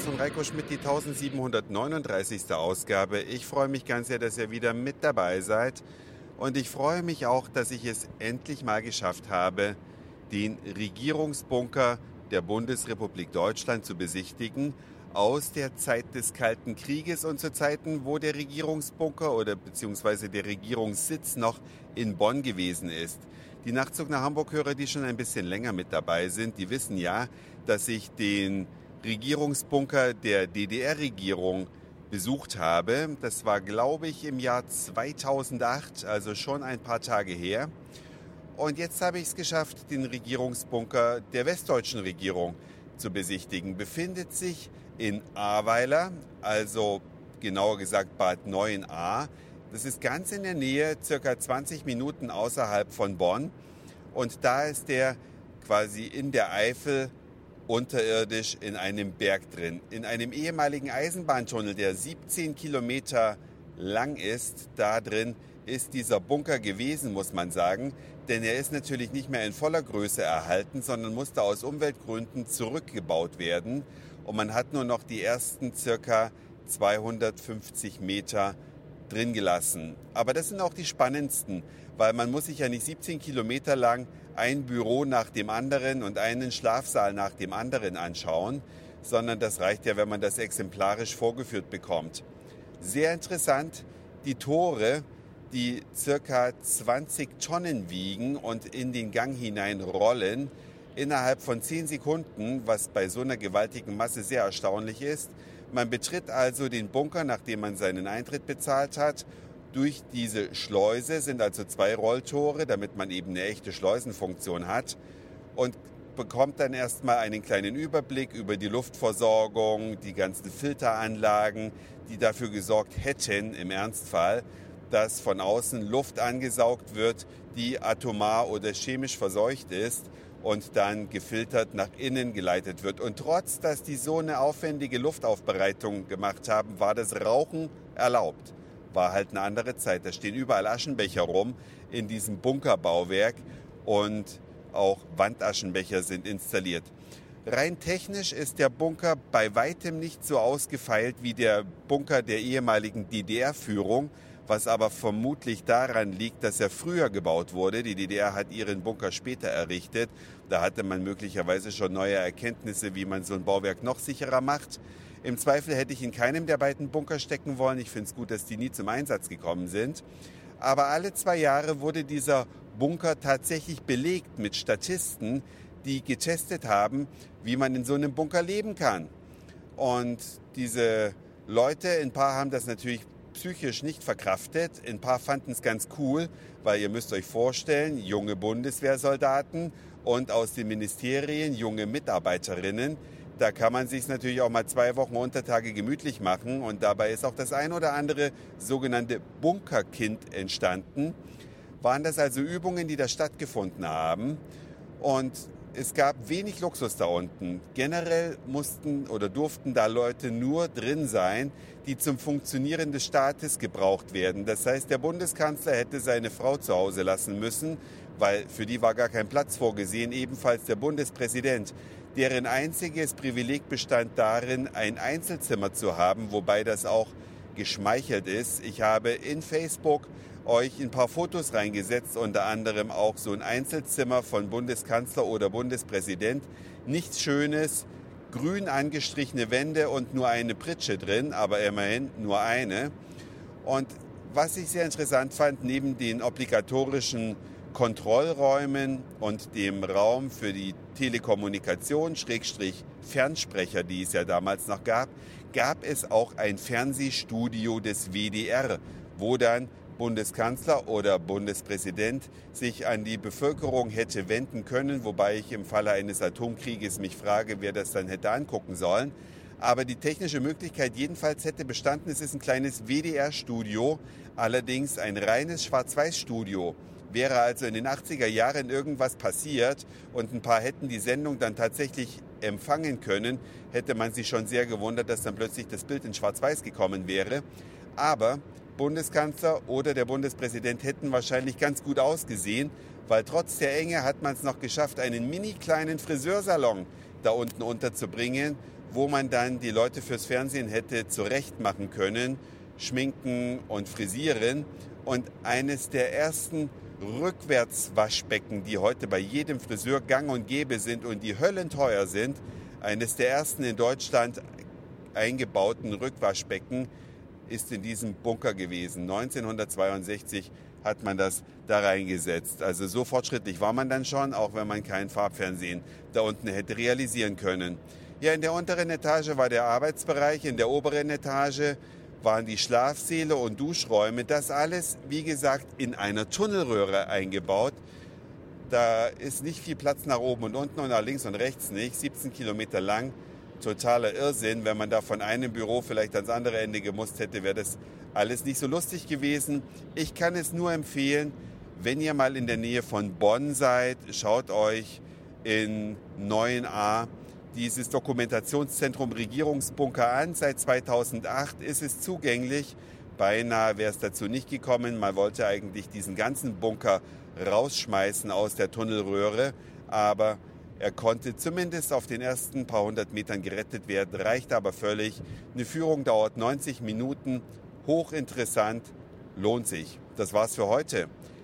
von Reiko Schmidt, die 1739. Ausgabe. Ich freue mich ganz sehr, dass ihr wieder mit dabei seid. Und ich freue mich auch, dass ich es endlich mal geschafft habe, den Regierungsbunker der Bundesrepublik Deutschland zu besichtigen aus der Zeit des Kalten Krieges und zu Zeiten, wo der Regierungsbunker oder beziehungsweise der Regierungssitz noch in Bonn gewesen ist. Die Nachtzug nach Hamburg-Hörer, die schon ein bisschen länger mit dabei sind, die wissen ja, dass ich den Regierungsbunker der DDR-Regierung besucht habe. Das war, glaube ich, im Jahr 2008, also schon ein paar Tage her. Und jetzt habe ich es geschafft, den Regierungsbunker der westdeutschen Regierung zu besichtigen. Befindet sich in Ahrweiler, also genauer gesagt Bad 9a. Das ist ganz in der Nähe, circa 20 Minuten außerhalb von Bonn. Und da ist der quasi in der Eifel unterirdisch in einem Berg drin. In einem ehemaligen Eisenbahntunnel, der 17 Kilometer lang ist, da drin ist dieser Bunker gewesen, muss man sagen. Denn er ist natürlich nicht mehr in voller Größe erhalten, sondern musste aus Umweltgründen zurückgebaut werden. Und man hat nur noch die ersten circa 250 Meter drin gelassen. Aber das sind auch die spannendsten, weil man muss sich ja nicht 17 Kilometer lang ein Büro nach dem anderen und einen Schlafsaal nach dem anderen anschauen, sondern das reicht ja, wenn man das exemplarisch vorgeführt bekommt. Sehr interessant, die Tore, die circa 20 Tonnen wiegen und in den Gang hinein rollen, innerhalb von 10 Sekunden, was bei so einer gewaltigen Masse sehr erstaunlich ist. Man betritt also den Bunker, nachdem man seinen Eintritt bezahlt hat. Durch diese Schleuse sind also zwei Rolltore, damit man eben eine echte Schleusenfunktion hat und bekommt dann erstmal einen kleinen Überblick über die Luftversorgung, die ganzen Filteranlagen, die dafür gesorgt hätten, im Ernstfall, dass von außen Luft angesaugt wird, die atomar oder chemisch verseucht ist und dann gefiltert nach innen geleitet wird. Und trotz, dass die so eine aufwendige Luftaufbereitung gemacht haben, war das Rauchen erlaubt. War halt eine andere Zeit. Da stehen überall Aschenbecher rum in diesem Bunkerbauwerk und auch Wandaschenbecher sind installiert. Rein technisch ist der Bunker bei weitem nicht so ausgefeilt wie der Bunker der ehemaligen DDR-Führung was aber vermutlich daran liegt, dass er früher gebaut wurde. Die DDR hat ihren Bunker später errichtet. Da hatte man möglicherweise schon neue Erkenntnisse, wie man so ein Bauwerk noch sicherer macht. Im Zweifel hätte ich in keinem der beiden Bunker stecken wollen. Ich finde es gut, dass die nie zum Einsatz gekommen sind. Aber alle zwei Jahre wurde dieser Bunker tatsächlich belegt mit Statisten, die getestet haben, wie man in so einem Bunker leben kann. Und diese Leute, ein paar haben das natürlich psychisch nicht verkraftet. Ein paar fanden es ganz cool, weil ihr müsst euch vorstellen, junge Bundeswehrsoldaten und aus den Ministerien junge Mitarbeiterinnen. Da kann man sich natürlich auch mal zwei Wochen Untertage gemütlich machen und dabei ist auch das ein oder andere sogenannte Bunkerkind entstanden. Waren das also Übungen, die da stattgefunden haben und es gab wenig Luxus da unten. Generell mussten oder durften da Leute nur drin sein, die zum Funktionieren des Staates gebraucht werden. Das heißt, der Bundeskanzler hätte seine Frau zu Hause lassen müssen, weil für die war gar kein Platz vorgesehen, ebenfalls der Bundespräsident, deren einziges Privileg bestand darin, ein Einzelzimmer zu haben, wobei das auch geschmeichelt ist. Ich habe in Facebook euch ein paar Fotos reingesetzt, unter anderem auch so ein Einzelzimmer von Bundeskanzler oder Bundespräsident. Nichts Schönes, grün angestrichene Wände und nur eine Pritsche drin, aber immerhin nur eine. Und was ich sehr interessant fand, neben den obligatorischen Kontrollräumen und dem Raum für die Telekommunikation, Schrägstrich Fernsprecher, die es ja damals noch gab, gab es auch ein Fernsehstudio des WDR, wo dann Bundeskanzler oder Bundespräsident sich an die Bevölkerung hätte wenden können, wobei ich im Falle eines Atomkrieges mich frage, wer das dann hätte angucken sollen. Aber die technische Möglichkeit jedenfalls hätte bestanden. Es ist ein kleines WDR-Studio, allerdings ein reines Schwarz-Weiß-Studio. Wäre also in den 80er Jahren irgendwas passiert und ein paar hätten die Sendung dann tatsächlich empfangen können, hätte man sich schon sehr gewundert, dass dann plötzlich das Bild in Schwarz-Weiß gekommen wäre. Aber Bundeskanzler oder der Bundespräsident hätten wahrscheinlich ganz gut ausgesehen, weil trotz der Enge hat man es noch geschafft, einen mini kleinen Friseursalon da unten unterzubringen, wo man dann die Leute fürs Fernsehen hätte zurecht machen können, schminken und frisieren. Und eines der ersten Rückwärtswaschbecken, die heute bei jedem Friseur gang und gäbe sind und die höllenteuer sind, eines der ersten in Deutschland eingebauten Rückwaschbecken ist in diesem Bunker gewesen. 1962 hat man das da reingesetzt. Also so fortschrittlich war man dann schon, auch wenn man kein Farbfernsehen da unten hätte realisieren können. Ja, in der unteren Etage war der Arbeitsbereich, in der oberen Etage waren die Schlafsäle und Duschräume. Das alles, wie gesagt, in einer Tunnelröhre eingebaut. Da ist nicht viel Platz nach oben und unten und nach links und rechts nicht. 17 Kilometer lang. Totaler Irrsinn. Wenn man da von einem Büro vielleicht ans andere Ende gemusst hätte, wäre das alles nicht so lustig gewesen. Ich kann es nur empfehlen, wenn ihr mal in der Nähe von Bonn seid, schaut euch in 9a dieses Dokumentationszentrum Regierungsbunker an. Seit 2008 ist es zugänglich. Beinahe wäre es dazu nicht gekommen. Man wollte eigentlich diesen ganzen Bunker rausschmeißen aus der Tunnelröhre, aber er konnte zumindest auf den ersten paar hundert Metern gerettet werden, reicht aber völlig. Eine Führung dauert 90 Minuten, hochinteressant, lohnt sich. Das war's für heute.